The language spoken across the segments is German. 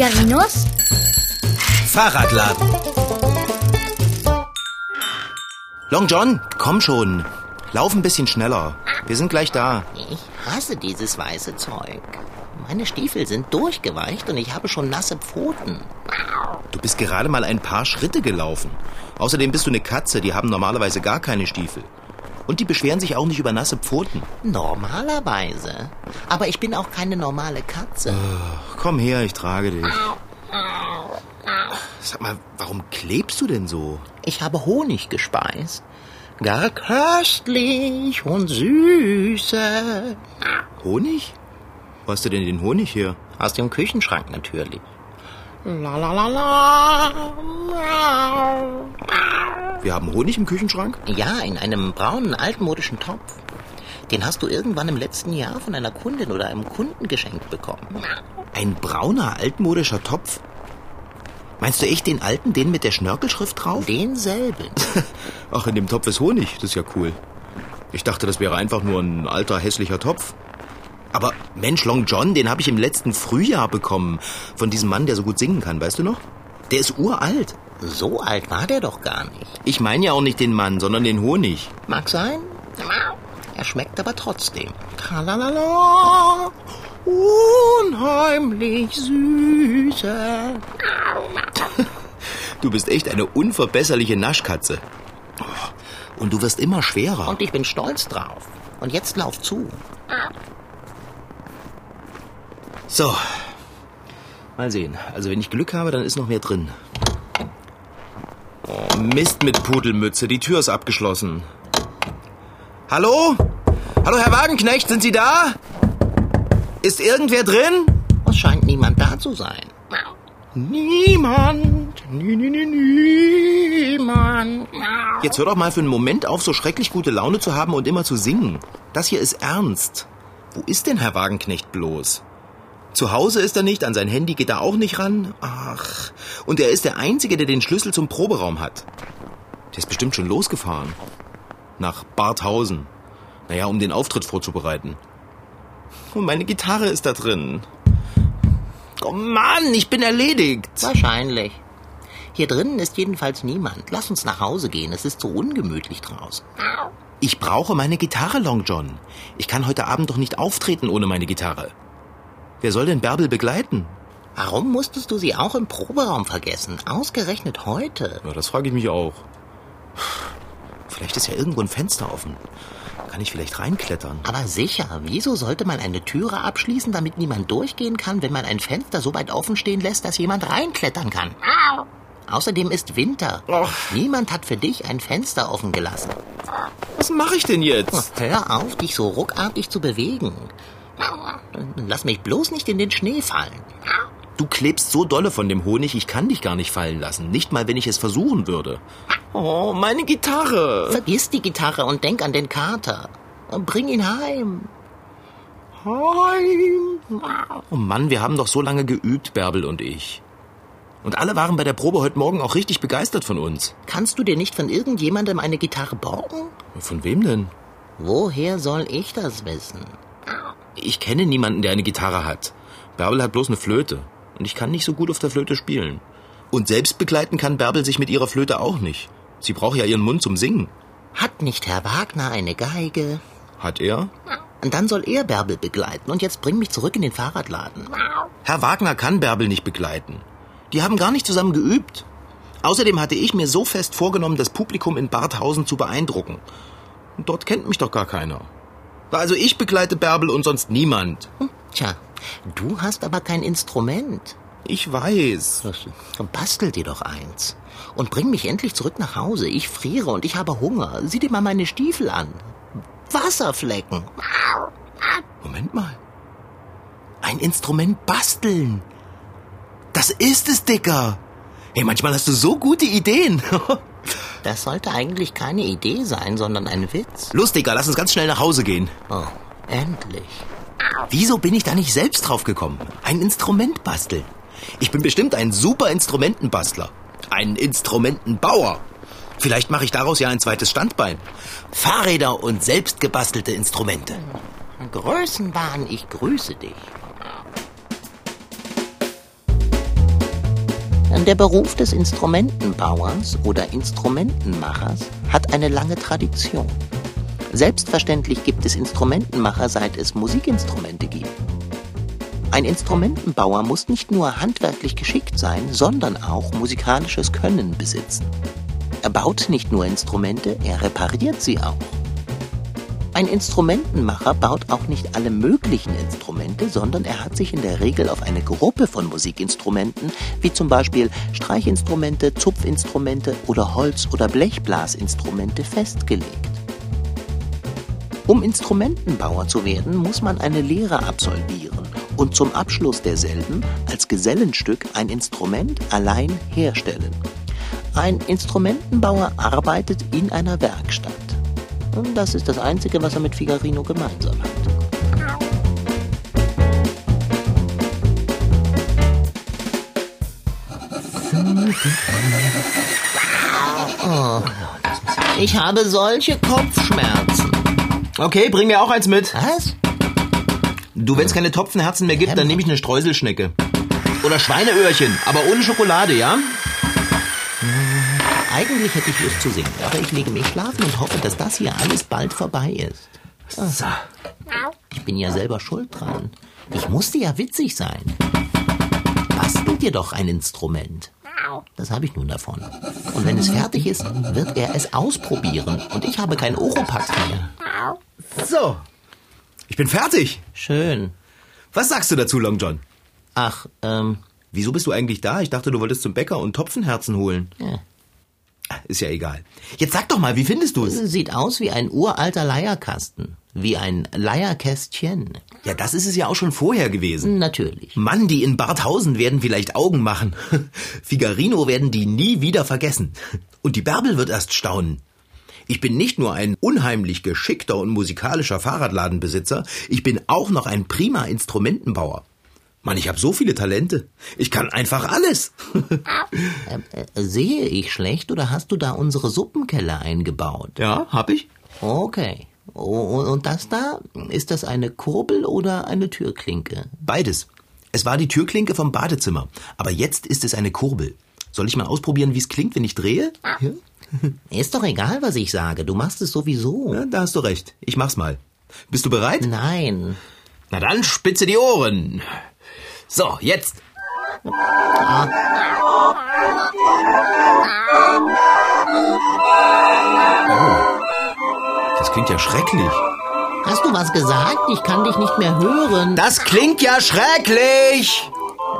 Figarinos? Fahrradladen. Long John, komm schon. Lauf ein bisschen schneller. Wir sind gleich da. Ich hasse dieses weiße Zeug. Meine Stiefel sind durchgeweicht und ich habe schon nasse Pfoten. Du bist gerade mal ein paar Schritte gelaufen. Außerdem bist du eine Katze, die haben normalerweise gar keine Stiefel. Und die beschweren sich auch nicht über nasse Pfoten. Normalerweise. Aber ich bin auch keine normale Katze. Komm her, ich trage dich. Sag mal, warum klebst du denn so? Ich habe Honig gespeist. Gar köstlich und süße. Honig? Wo hast du denn den Honig her? Aus dem Küchenschrank natürlich. La la la la. Wir haben Honig im Küchenschrank? Ja, in einem braunen altmodischen Topf. Den hast du irgendwann im letzten Jahr von einer Kundin oder einem Kunden geschenkt bekommen. Ein brauner altmodischer Topf? Meinst du echt den alten, den mit der Schnörkelschrift drauf? Denselben. Ach, in dem Topf ist Honig. Das ist ja cool. Ich dachte, das wäre einfach nur ein alter, hässlicher Topf. Aber Mensch, Long John, den habe ich im letzten Frühjahr bekommen. Von diesem Mann, der so gut singen kann, weißt du noch? Der ist uralt. So alt war der doch gar nicht. Ich meine ja auch nicht den Mann, sondern den Honig. Mag sein. Er schmeckt aber trotzdem. Tralalala. Unheimlich süße. Du bist echt eine unverbesserliche Naschkatze. Und du wirst immer schwerer. Und ich bin stolz drauf. Und jetzt lauf zu. So. Mal sehen. Also wenn ich Glück habe, dann ist noch mehr drin. Mist mit Pudelmütze. Die Tür ist abgeschlossen. Hallo? Hallo, Herr Wagenknecht, sind Sie da? Ist irgendwer drin? Es scheint niemand da zu sein. Niemand. Nie, nie, nie, niemand. Jetzt hör doch mal für einen Moment auf, so schrecklich gute Laune zu haben und immer zu singen. Das hier ist ernst. Wo ist denn Herr Wagenknecht bloß? Zu Hause ist er nicht, an sein Handy geht er auch nicht ran. Ach, und er ist der Einzige, der den Schlüssel zum Proberaum hat. Der ist bestimmt schon losgefahren. Nach Barthausen. Naja, um den Auftritt vorzubereiten. Und meine Gitarre ist da drin. Oh Mann, ich bin erledigt. Wahrscheinlich. Hier drinnen ist jedenfalls niemand. Lass uns nach Hause gehen. Es ist so ungemütlich draußen. Ich brauche meine Gitarre, Long John. Ich kann heute Abend doch nicht auftreten ohne meine Gitarre. Wer soll denn Bärbel begleiten? Warum musstest du sie auch im Proberaum vergessen? Ausgerechnet heute. Ja, das frage ich mich auch. Vielleicht ist ja irgendwo ein Fenster offen. Kann ich vielleicht reinklettern? Aber sicher, wieso sollte man eine Türe abschließen, damit niemand durchgehen kann, wenn man ein Fenster so weit offen stehen lässt, dass jemand reinklettern kann? Außerdem ist Winter. Och. Niemand hat für dich ein Fenster offen gelassen. Was mache ich denn jetzt? Hör auf, dich so ruckartig zu bewegen. Lass mich bloß nicht in den Schnee fallen. Du klebst so dolle von dem Honig, ich kann dich gar nicht fallen lassen. Nicht mal, wenn ich es versuchen würde. Oh, meine Gitarre. Vergiss die Gitarre und denk an den Kater. Bring ihn heim. Heim. Oh Mann, wir haben doch so lange geübt, Bärbel und ich. Und alle waren bei der Probe heute Morgen auch richtig begeistert von uns. Kannst du dir nicht von irgendjemandem eine Gitarre borgen? Von wem denn? Woher soll ich das wissen? Ich kenne niemanden, der eine Gitarre hat. Bärbel hat bloß eine Flöte. Und ich kann nicht so gut auf der Flöte spielen. Und selbst begleiten kann Bärbel sich mit ihrer Flöte auch nicht. Sie braucht ja ihren Mund zum Singen. Hat nicht Herr Wagner eine Geige? Hat er? Dann soll er Bärbel begleiten. Und jetzt bring mich zurück in den Fahrradladen. Herr Wagner kann Bärbel nicht begleiten. Die haben gar nicht zusammen geübt. Außerdem hatte ich mir so fest vorgenommen, das Publikum in Barthausen zu beeindrucken. Und dort kennt mich doch gar keiner. Also ich begleite Bärbel und sonst niemand. Hm, Tja, du hast aber kein Instrument. Ich weiß. Bastel dir doch eins. Und bring mich endlich zurück nach Hause. Ich friere und ich habe Hunger. Sieh dir mal meine Stiefel an. Wasserflecken. Moment mal. Ein Instrument basteln. Das ist es, Dicker. Hey, manchmal hast du so gute Ideen. Das sollte eigentlich keine Idee sein, sondern ein Witz. Los, Dicker, lass uns ganz schnell nach Hause gehen. Oh, endlich. Wieso bin ich da nicht selbst drauf gekommen? Ein Instrument basteln. Ich bin bestimmt ein super Instrumentenbastler. Ein Instrumentenbauer. Vielleicht mache ich daraus ja ein zweites Standbein. Fahrräder und selbstgebastelte Instrumente. Größenwahn, ich grüße dich. Der Beruf des Instrumentenbauers oder Instrumentenmachers hat eine lange Tradition. Selbstverständlich gibt es Instrumentenmacher, seit es Musikinstrumente gibt. Ein Instrumentenbauer muss nicht nur handwerklich geschickt sein, sondern auch musikalisches Können besitzen. Er baut nicht nur Instrumente, er repariert sie auch. Ein Instrumentenmacher baut auch nicht alle möglichen Instrumente, sondern er hat sich in der Regel auf eine Gruppe von Musikinstrumenten, wie zum Beispiel Streichinstrumente, Zupfinstrumente oder Holz- oder Blechblasinstrumente, festgelegt. Um Instrumentenbauer zu werden, muss man eine Lehre absolvieren und zum Abschluss derselben als Gesellenstück ein Instrument allein herstellen. Ein Instrumentenbauer arbeitet in einer Werkstatt. Und das ist das Einzige, was er mit Figarino gemeinsam hat. Oh, ich habe solche Kopfschmerzen. Okay, bring mir auch eins mit. Was? Du, wenn es keine Topfenherzen mehr gibt, dann nehme ich eine Streuselschnecke. Oder Schweineöhrchen, aber ohne Schokolade, ja? Eigentlich hätte ich Lust zu singen, aber ich lege mich schlafen und hoffe, dass das hier alles bald vorbei ist. So. Ich bin ja selber schuld dran. Ich musste ja witzig sein. Bastel dir doch ein Instrument. Das habe ich nun davon. Und wenn es fertig ist, wird er es ausprobieren. Und ich habe kein Oropax mehr. So. Ich bin fertig. Schön. Was sagst du dazu, Long John? Ach, ähm, Wieso bist du eigentlich da? Ich dachte, du wolltest zum Bäcker und Topfenherzen holen. ja. Ist ja egal. Jetzt sag doch mal, wie findest du es? sieht aus wie ein uralter Leierkasten. Wie ein Leierkästchen. Ja, das ist es ja auch schon vorher gewesen. Natürlich. Mann, die in Barthausen werden vielleicht Augen machen. Figarino werden die nie wieder vergessen. Und die Bärbel wird erst staunen. Ich bin nicht nur ein unheimlich geschickter und musikalischer Fahrradladenbesitzer, ich bin auch noch ein prima Instrumentenbauer. Mann, ich habe so viele Talente. Ich kann einfach alles. Ähm, äh, sehe ich schlecht oder hast du da unsere Suppenkelle eingebaut? ja, hab ich? Okay. Und das da? Ist das eine Kurbel oder eine Türklinke? Beides. Es war die Türklinke vom Badezimmer, aber jetzt ist es eine Kurbel. Soll ich mal ausprobieren, wie es klingt, wenn ich drehe? Ja? Ist doch egal, was ich sage. Du machst es sowieso. ja, da hast du recht. Ich mach's mal. Bist du bereit? Nein. Na dann spitze die Ohren. So, jetzt. Oh, das klingt ja schrecklich. Hast du was gesagt? Ich kann dich nicht mehr hören. Das klingt ja schrecklich.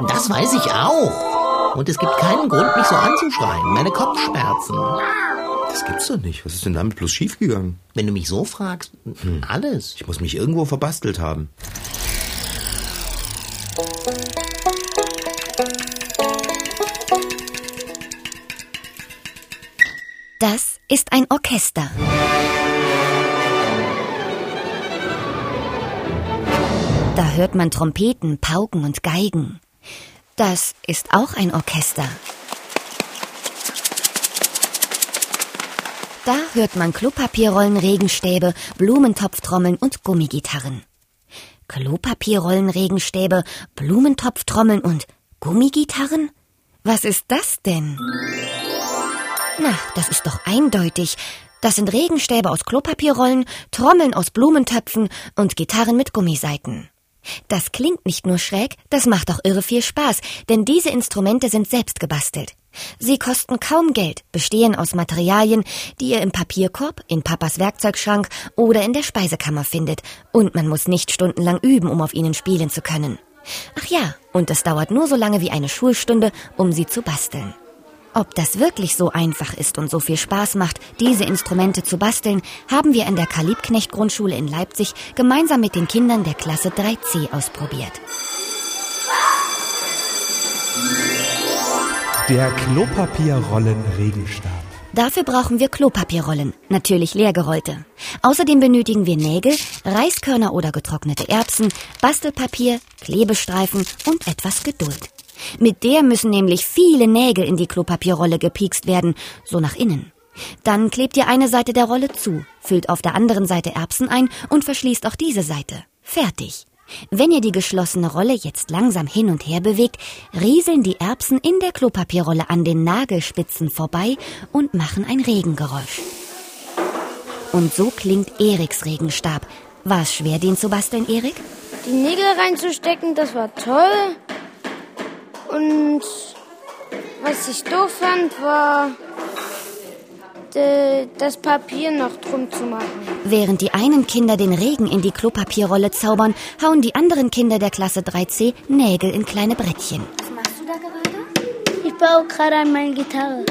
Das weiß ich auch. Und es gibt keinen Grund, mich so anzuschreien. Meine Kopfschmerzen. Das gibt's doch nicht. Was ist denn damit bloß schiefgegangen? Wenn du mich so fragst, alles. Ich muss mich irgendwo verbastelt haben. Ist ein Orchester. Da hört man Trompeten, Pauken und Geigen. Das ist auch ein Orchester. Da hört man Klopapierrollen, Regenstäbe, Blumentopftrommeln und Gummigitarren. Klopapierrollen, Regenstäbe, Blumentopftrommeln und Gummigitarren? Was ist das denn? Na, das ist doch eindeutig. Das sind Regenstäbe aus Klopapierrollen, Trommeln aus Blumentöpfen und Gitarren mit Gummisaiten. Das klingt nicht nur schräg, das macht auch irre viel Spaß, denn diese Instrumente sind selbst gebastelt. Sie kosten kaum Geld, bestehen aus Materialien, die ihr im Papierkorb, in Papas Werkzeugschrank oder in der Speisekammer findet, und man muss nicht stundenlang üben, um auf ihnen spielen zu können. Ach ja, und es dauert nur so lange wie eine Schulstunde, um sie zu basteln. Ob das wirklich so einfach ist und so viel Spaß macht, diese Instrumente zu basteln, haben wir in der Karl-Liebknecht Grundschule in Leipzig gemeinsam mit den Kindern der Klasse 3c ausprobiert. Der Klopapierrollen-Regenstab. Dafür brauchen wir Klopapierrollen, natürlich leergerollte. Außerdem benötigen wir Nägel, Reiskörner oder getrocknete Erbsen, Bastelpapier, Klebestreifen und etwas Geduld. Mit der müssen nämlich viele Nägel in die Klopapierrolle gepiekst werden, so nach innen. Dann klebt ihr eine Seite der Rolle zu, füllt auf der anderen Seite Erbsen ein und verschließt auch diese Seite. Fertig. Wenn ihr die geschlossene Rolle jetzt langsam hin und her bewegt, rieseln die Erbsen in der Klopapierrolle an den Nagelspitzen vorbei und machen ein Regengeräusch. Und so klingt Eriks Regenstab. War es schwer, den zu basteln, Erik? Die Nägel reinzustecken, das war toll. Und was ich doof fand, war das Papier noch drum zu machen. Während die einen Kinder den Regen in die Klopapierrolle zaubern, hauen die anderen Kinder der Klasse 3c Nägel in kleine Brettchen. Was machst du da gerade? Ich baue gerade an meine Gitarre.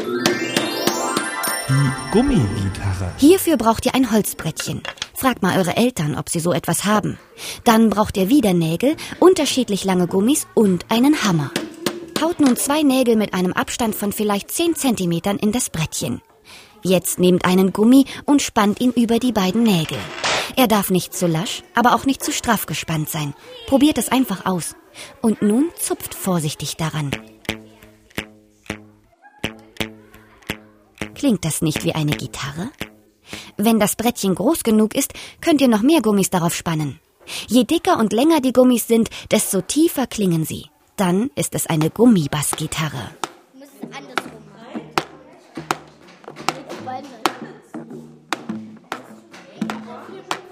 Die Gummigitarre. Hierfür braucht ihr ein Holzbrettchen. Fragt mal eure Eltern, ob sie so etwas haben. Dann braucht ihr wieder Nägel, unterschiedlich lange Gummis und einen Hammer. Haut nun zwei Nägel mit einem Abstand von vielleicht 10 Zentimetern in das Brettchen. Jetzt nehmt einen Gummi und spannt ihn über die beiden Nägel. Er darf nicht zu lasch, aber auch nicht zu straff gespannt sein. Probiert es einfach aus. Und nun zupft vorsichtig daran. Klingt das nicht wie eine Gitarre? Wenn das Brettchen groß genug ist, könnt ihr noch mehr Gummis darauf spannen. Je dicker und länger die Gummis sind, desto tiefer klingen sie. Dann ist es eine Gummibassgitarre.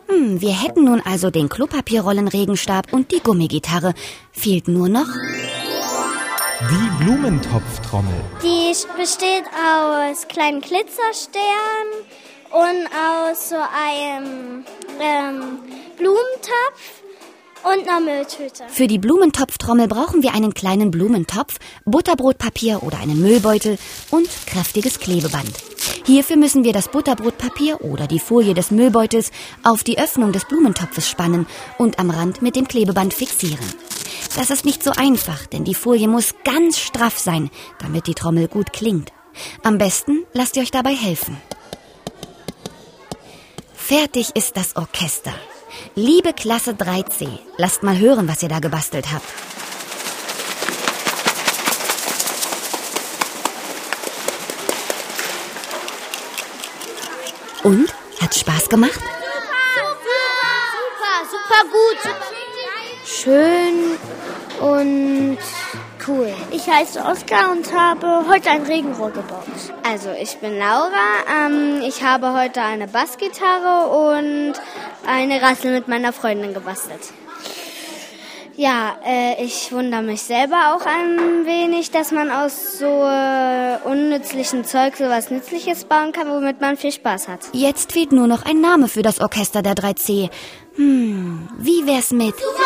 Hm, wir hätten nun also den Klopapierrollen-Regenstab und die Gummigitarre. Fehlt nur noch... Die Blumentopftrommel. Die besteht aus kleinen Glitzersternen und aus so einem ähm, Blumentopf und einer Mülltüte. Für die Blumentopftrommel brauchen wir einen kleinen Blumentopf, Butterbrotpapier oder einen Müllbeutel und kräftiges Klebeband. Hierfür müssen wir das Butterbrotpapier oder die Folie des Müllbeutels auf die Öffnung des Blumentopfes spannen und am Rand mit dem Klebeband fixieren. Das ist nicht so einfach, denn die Folie muss ganz straff sein, damit die Trommel gut klingt. Am besten lasst ihr euch dabei helfen. Fertig ist das Orchester. Liebe Klasse 3c, lasst mal hören, was ihr da gebastelt habt. Und? Hat's Spaß gemacht? Super, super, super gut. Schön und cool. Ich heiße Oskar und habe heute ein Regenrohr gebaut. Also, ich bin Laura. Ähm, ich habe heute eine Bassgitarre und eine Rassel mit meiner Freundin gebastelt. Ja, äh, ich wundere mich selber auch ein wenig, dass man aus so äh, unnützlichen Zeug so was Nützliches bauen kann, womit man viel Spaß hat. Jetzt fehlt nur noch ein Name für das Orchester der 3C. Hm, wie wär's mit Super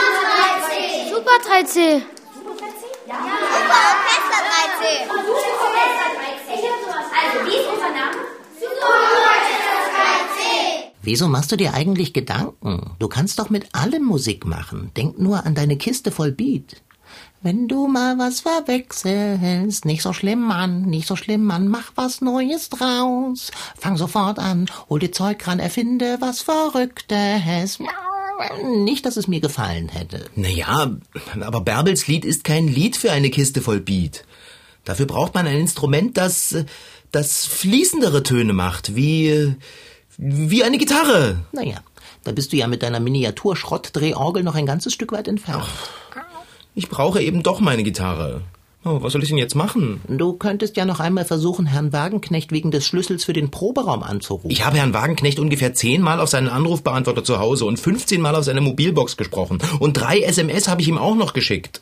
3C? Super 3C. Ja. Super Orchester 3C. Super Orchester 3C. Ich hab sowas. Also, wie ist unser Name? Super Orchester 3C. Wieso machst du dir eigentlich Gedanken? Du kannst doch mit allem Musik machen. Denk nur an deine Kiste voll Beat. Wenn du mal was verwechselst, nicht so schlimm, Mann, nicht so schlimm, Mann, mach was Neues draus. Fang sofort an, hol dir Zeug ran, erfinde was Verrücktes. Nicht, dass es mir gefallen hätte. Naja, aber Bärbels Lied ist kein Lied für eine Kiste voll Beat. Dafür braucht man ein Instrument, das, das fließendere Töne macht, wie, wie eine Gitarre. Naja, da bist du ja mit deiner Miniatur-Schrottdrehorgel noch ein ganzes Stück weit entfernt. Ich brauche eben doch meine Gitarre. Oh, was soll ich denn jetzt machen? Du könntest ja noch einmal versuchen, Herrn Wagenknecht wegen des Schlüssels für den Proberaum anzurufen. Ich habe Herrn Wagenknecht ungefähr zehnmal auf seinen Anrufbeantworter zu Hause und 15 Mal auf seine Mobilbox gesprochen. Und drei SMS habe ich ihm auch noch geschickt.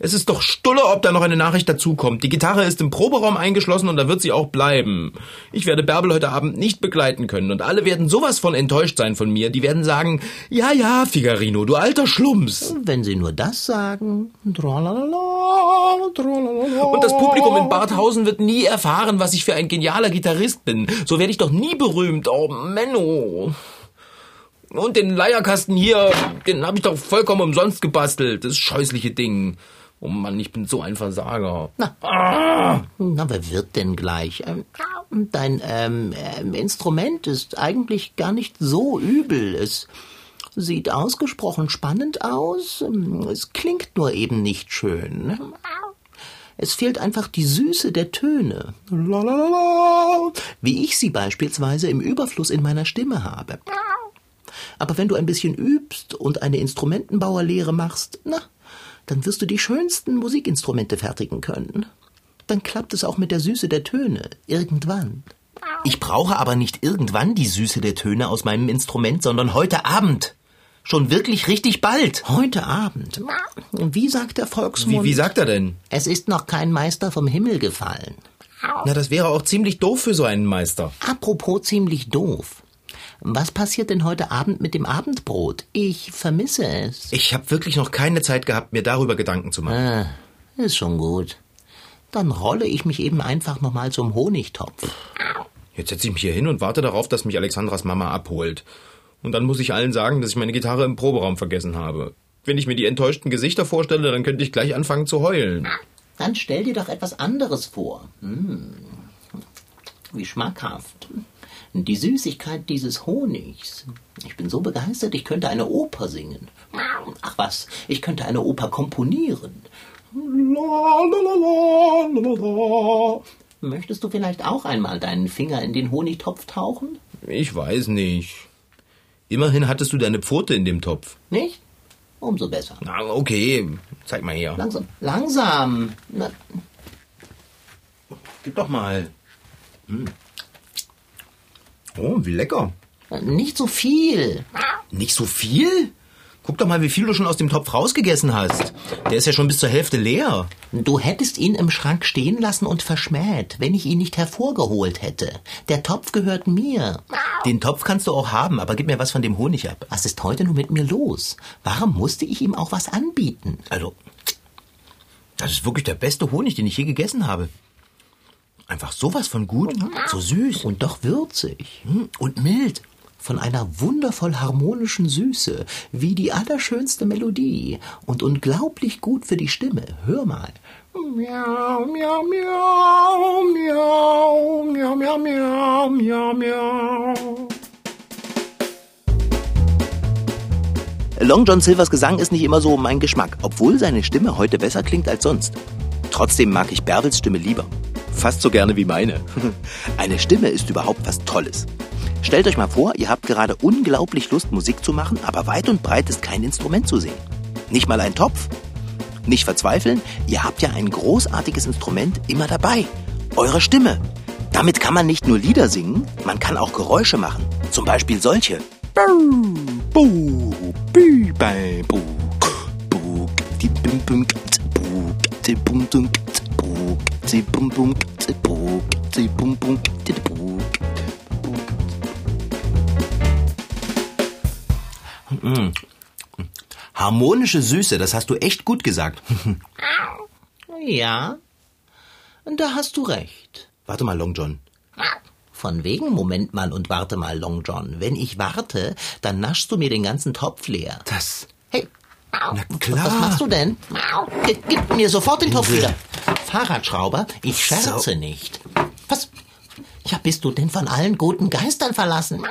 Es ist doch Stulle, ob da noch eine Nachricht dazukommt. Die Gitarre ist im Proberaum eingeschlossen und da wird sie auch bleiben. Ich werde Bärbel heute Abend nicht begleiten können und alle werden sowas von enttäuscht sein von mir. Die werden sagen, ja, ja, Figarino, du alter Schlumps. Wenn sie nur das sagen. Und das Publikum in Barthausen wird nie erfahren, was ich für ein genialer Gitarrist bin. So werde ich doch nie berühmt. Oh, Menno. Und den Leierkasten hier, den habe ich doch vollkommen umsonst gebastelt. Das scheußliche Ding. Oh Mann, ich bin so ein Versager. Na, na wer wird denn gleich? Ähm, Dein ähm, ähm, Instrument ist eigentlich gar nicht so übel. Es sieht ausgesprochen spannend aus. Ähm, Es klingt nur eben nicht schön. Es fehlt einfach die Süße der Töne. Lalalala, Wie ich sie beispielsweise im Überfluss in meiner Stimme habe. Aber wenn du ein bisschen übst und eine Instrumentenbauerlehre machst, na, dann wirst du die schönsten Musikinstrumente fertigen können. Dann klappt es auch mit der Süße der Töne. Irgendwann. Ich brauche aber nicht irgendwann die Süße der Töne aus meinem Instrument, sondern heute Abend. Schon wirklich richtig bald. Heute Abend. Wie sagt der Volksmund? Wie, wie sagt er denn? Es ist noch kein Meister vom Himmel gefallen. Na, das wäre auch ziemlich doof für so einen Meister. Apropos ziemlich doof. Was passiert denn heute Abend mit dem Abendbrot? Ich vermisse es. Ich habe wirklich noch keine Zeit gehabt, mir darüber Gedanken zu machen. Ah, ist schon gut. Dann rolle ich mich eben einfach nochmal zum Honigtopf. Jetzt setze ich mich hier hin und warte darauf, dass mich Alexandras Mama abholt. Und dann muss ich allen sagen, dass ich meine Gitarre im Proberaum vergessen habe. Wenn ich mir die enttäuschten Gesichter vorstelle, dann könnte ich gleich anfangen zu heulen. Dann stell dir doch etwas anderes vor. Hm. Wie schmackhaft. Die Süßigkeit dieses Honigs. Ich bin so begeistert, ich könnte eine Oper singen. Ach was, ich könnte eine Oper komponieren. Möchtest du vielleicht auch einmal deinen Finger in den Honigtopf tauchen? Ich weiß nicht. Immerhin hattest du deine Pfote in dem Topf. Nicht? Umso besser. Na, okay. Zeig mal her. Langsam. Langsam. Na, Gib doch mal. Hm. Oh, wie lecker. nicht so viel. Nicht so viel? Guck doch mal, wie viel du schon aus dem Topf rausgegessen hast. Der ist ja schon bis zur Hälfte leer. Du hättest ihn im Schrank stehen lassen und verschmäht, wenn ich ihn nicht hervorgeholt hätte. Der Topf gehört mir. Den Topf kannst du auch haben, aber gib mir was von dem Honig ab. Was ist heute nur mit mir los? Warum musste ich ihm auch was anbieten? Also, das ist wirklich der beste Honig, den ich je gegessen habe. Einfach sowas von gut, so süß Und doch würzig. hm, und mild. Von einer wundervoll harmonischen Süße, wie die allerschönste Melodie und unglaublich gut für die Stimme. Hör mal. Miau, miau, miau, miau, miau, miau, miau, miau, miau. Long John Silvers Gesang ist nicht immer so mein Geschmack, obwohl seine Stimme heute besser klingt als sonst. Trotzdem mag ich Bärbels Stimme lieber. Fast so gerne wie meine. Eine Stimme ist überhaupt was Tolles. Stellt euch mal vor, ihr habt gerade unglaublich Lust, Musik zu machen, aber weit und breit ist kein Instrument zu sehen. Nicht mal ein Topf. Nicht verzweifeln, ihr habt ja ein großartiges Instrument immer dabei. Eure Stimme. Damit kann man nicht nur Lieder singen, man kann auch Geräusche machen. Zum Beispiel solche. Harmonische Süße, das hast du echt gut gesagt. Ja, da hast du recht. Warte mal, Long John. Von wegen, Moment mal und warte mal, Long John. Wenn ich warte, dann naschst du mir den ganzen Topf leer. Das. Na klar. was machst du denn? Gib, gib mir sofort den Topf wieder. Fahrradschrauber, ich scherze So. nicht. Was? Ja, bist du denn von allen guten Geistern verlassen?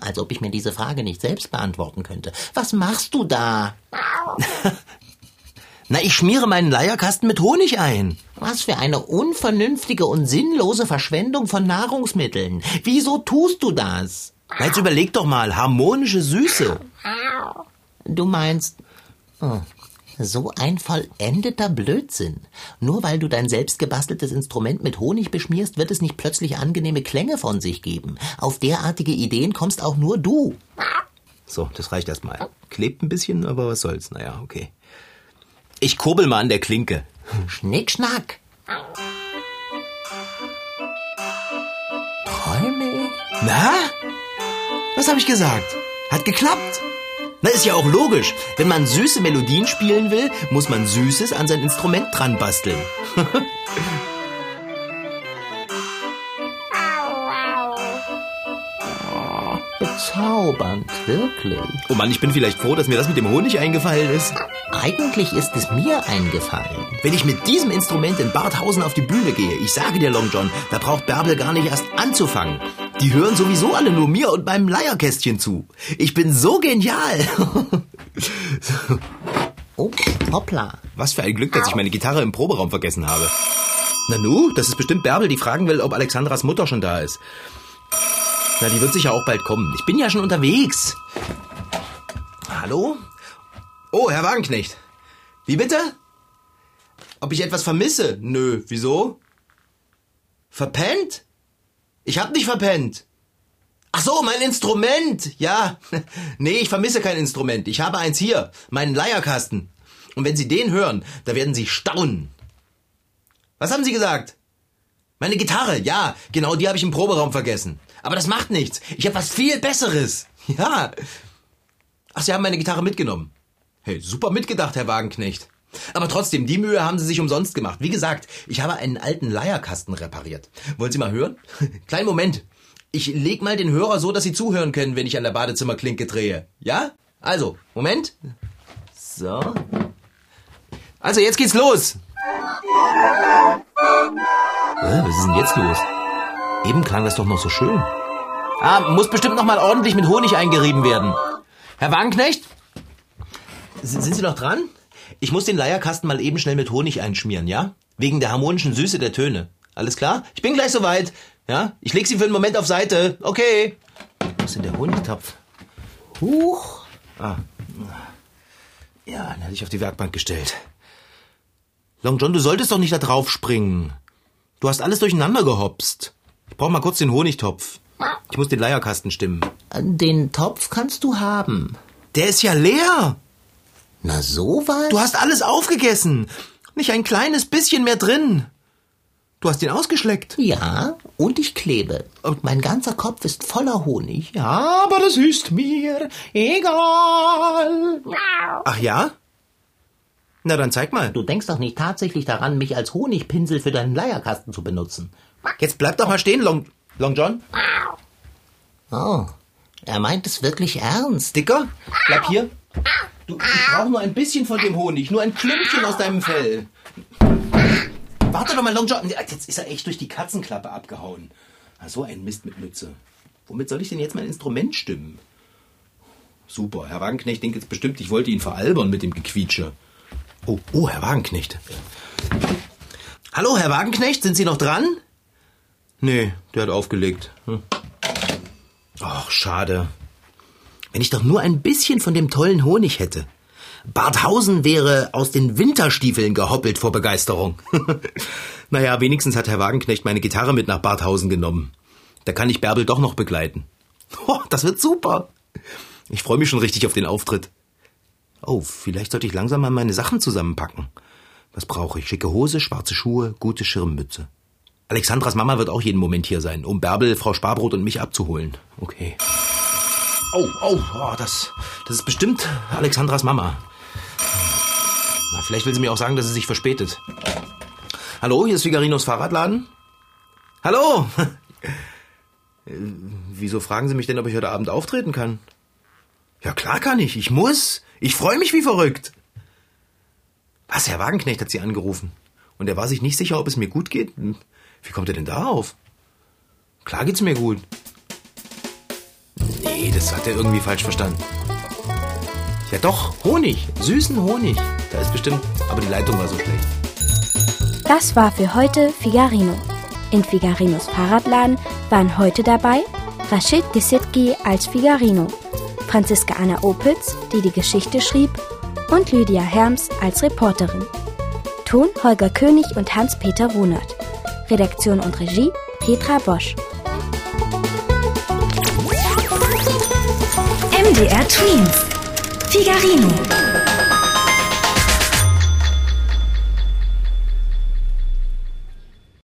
Als ob ich mir diese Frage nicht selbst beantworten könnte. Was machst du da? Na, ich schmiere meinen Leierkasten mit Honig ein. Was für eine unvernünftige und sinnlose Verschwendung von Nahrungsmitteln. Wieso tust du das? Na, jetzt überleg doch mal, harmonische Süße. Du meinst, so ein vollendeter Blödsinn. Nur weil du dein selbst gebasteltes Instrument mit Honig beschmierst, wird es nicht plötzlich angenehme Klänge von sich geben. Auf derartige Ideen kommst auch nur du. So, das reicht erstmal. Klebt ein bisschen, aber was soll's. Naja, okay. Ich kurbel mal an der Klinke. Schnickschnack. Träume ich? Na? Was habe ich gesagt? Hat geklappt. Na, ist ja auch logisch. Wenn man süße Melodien spielen will, muss man Süßes an sein Instrument dran basteln. Bezaubernd, wirklich. Oh Mann, ich bin vielleicht froh, dass mir das mit dem Honig eingefallen ist. Eigentlich ist es mir eingefallen. Wenn ich mit diesem Instrument in Barthausen auf die Bühne gehe, ich sage dir, Long John, da braucht Bärbel gar nicht erst anzufangen. Die hören sowieso alle nur mir und meinem Leierkästchen zu. Ich bin so genial. Oh, hoppla. Was für ein Glück, dass ich meine Gitarre im Proberaum vergessen habe. Nanu, das ist bestimmt Bärbel, die fragen will, ob Alexandras Mutter schon da ist. Na, die wird sicher auch bald kommen. Ich bin ja schon unterwegs. Hallo? Oh, Herr Wagenknecht. Wie bitte? Ob ich etwas vermisse? Nö, wieso? Verpennt? Ich hab nicht verpennt. Ach so, mein Instrument. Ja. Nee, ich vermisse kein Instrument. Ich habe eins hier, meinen Leierkasten. Und wenn Sie den hören, da werden Sie staunen. Was haben Sie gesagt? Meine Gitarre, ja, genau, die habe ich im Proberaum vergessen. Aber das macht nichts. Ich habe was viel Besseres. Ja. Ach, Sie haben meine Gitarre mitgenommen. Hey, super mitgedacht, Herr Wagenknecht. Aber trotzdem, die Mühe haben Sie sich umsonst gemacht. Wie gesagt, ich habe einen alten Leierkasten repariert. Wollen Sie mal hören? Kleinen Moment. Ich leg mal den Hörer so, dass Sie zuhören können, wenn ich an der Badezimmerklinke drehe. Ja? Also, Moment. So. Also, jetzt geht's los. Äh, was ist denn jetzt los? Eben klang das doch noch so schön. Ah, muss bestimmt noch mal ordentlich mit Honig eingerieben werden. Herr Wagenknecht? Sind Sie noch dran? Ich muss den Leierkasten mal eben schnell mit Honig einschmieren, ja? Wegen der harmonischen Süße der Töne. Alles klar? Ich bin gleich soweit. Ja? Ich leg Sie für einen Moment auf Seite. Okay. Wo ist denn der Honigtopf? Huch. Ah. Ja, den hatte ich auf die Werkbank gestellt. Long John, du solltest doch nicht da drauf springen. Du hast alles durcheinander gehopst. Ich brauch mal kurz den Honigtopf. Ich muss den Leierkasten stimmen. Den Topf kannst du haben. Der ist ja leer. Na sowas? Du hast alles aufgegessen. Nicht ein kleines bisschen mehr drin. Du hast ihn ausgeschleckt. Ja, und ich klebe. Und mein ganzer Kopf ist voller Honig. Ja, aber das ist mir egal. Ach ja? Na dann zeig mal. Du denkst doch nicht tatsächlich daran, mich als Honigpinsel für deinen Leierkasten zu benutzen. Jetzt bleib doch mal stehen, Long, Long John. Oh, er meint es wirklich ernst. Dicker, bleib hier. Du, ich brauche nur ein bisschen von dem Honig, nur ein Klümpchen aus deinem Fell. Warte doch mal, Long John. Jetzt ist er echt durch die Katzenklappe abgehauen. Na, so ein Mist mit Mütze. Womit soll ich denn jetzt mein Instrument stimmen? Super, Herr Wagenknecht denkt jetzt bestimmt, ich wollte ihn veralbern mit dem Gequietsche. Oh, oh, Herr Wagenknecht. Hallo, Herr Wagenknecht, sind Sie noch dran? Nee, der hat aufgelegt. Hm. Ach, schade. Wenn ich doch nur ein bisschen von dem tollen Honig hätte. Barthausen wäre aus den Winterstiefeln gehoppelt vor Begeisterung. naja, wenigstens hat Herr Wagenknecht meine Gitarre mit nach Barthausen genommen. Da kann ich Bärbel doch noch begleiten. Oh, das wird super. Ich freue mich schon richtig auf den Auftritt. Oh, vielleicht sollte ich langsam mal meine Sachen zusammenpacken. Was brauche ich? Schicke Hose, schwarze Schuhe, gute Schirmmütze. Alexandras Mama wird auch jeden Moment hier sein, um Bärbel, Frau Sparbrot und mich abzuholen. Okay. Oh, oh, oh das, das ist bestimmt Alexandras Mama. Na, vielleicht will sie mir auch sagen, dass sie sich verspätet. Hallo, hier ist Figarinos Fahrradladen. Hallo! Äh, Wieso fragen Sie mich denn, ob ich heute Abend auftreten kann? Ja, klar kann ich. Ich muss. Ich freue mich wie verrückt. Was, Herr Wagenknecht hat Sie angerufen. Und er war sich nicht sicher, ob es mir gut geht. Hm, Wie kommt er denn darauf? Klar geht's mir gut. Nee, das hat er irgendwie falsch verstanden. Ja doch, Honig. Süßen Honig. Da ist bestimmt... Aber die Leitung war so schlecht. Das war für heute Figarino. In Figarinos Fahrradladen waren heute dabei Rashid Desitki als Figarino, Franziska Anna Opitz, die die Geschichte schrieb, und Lydia Herms als Reporterin. Ton Holger König und Hans-Peter Runert. Redaktion und Regie Petra Bosch. MDR Twins. Figarino.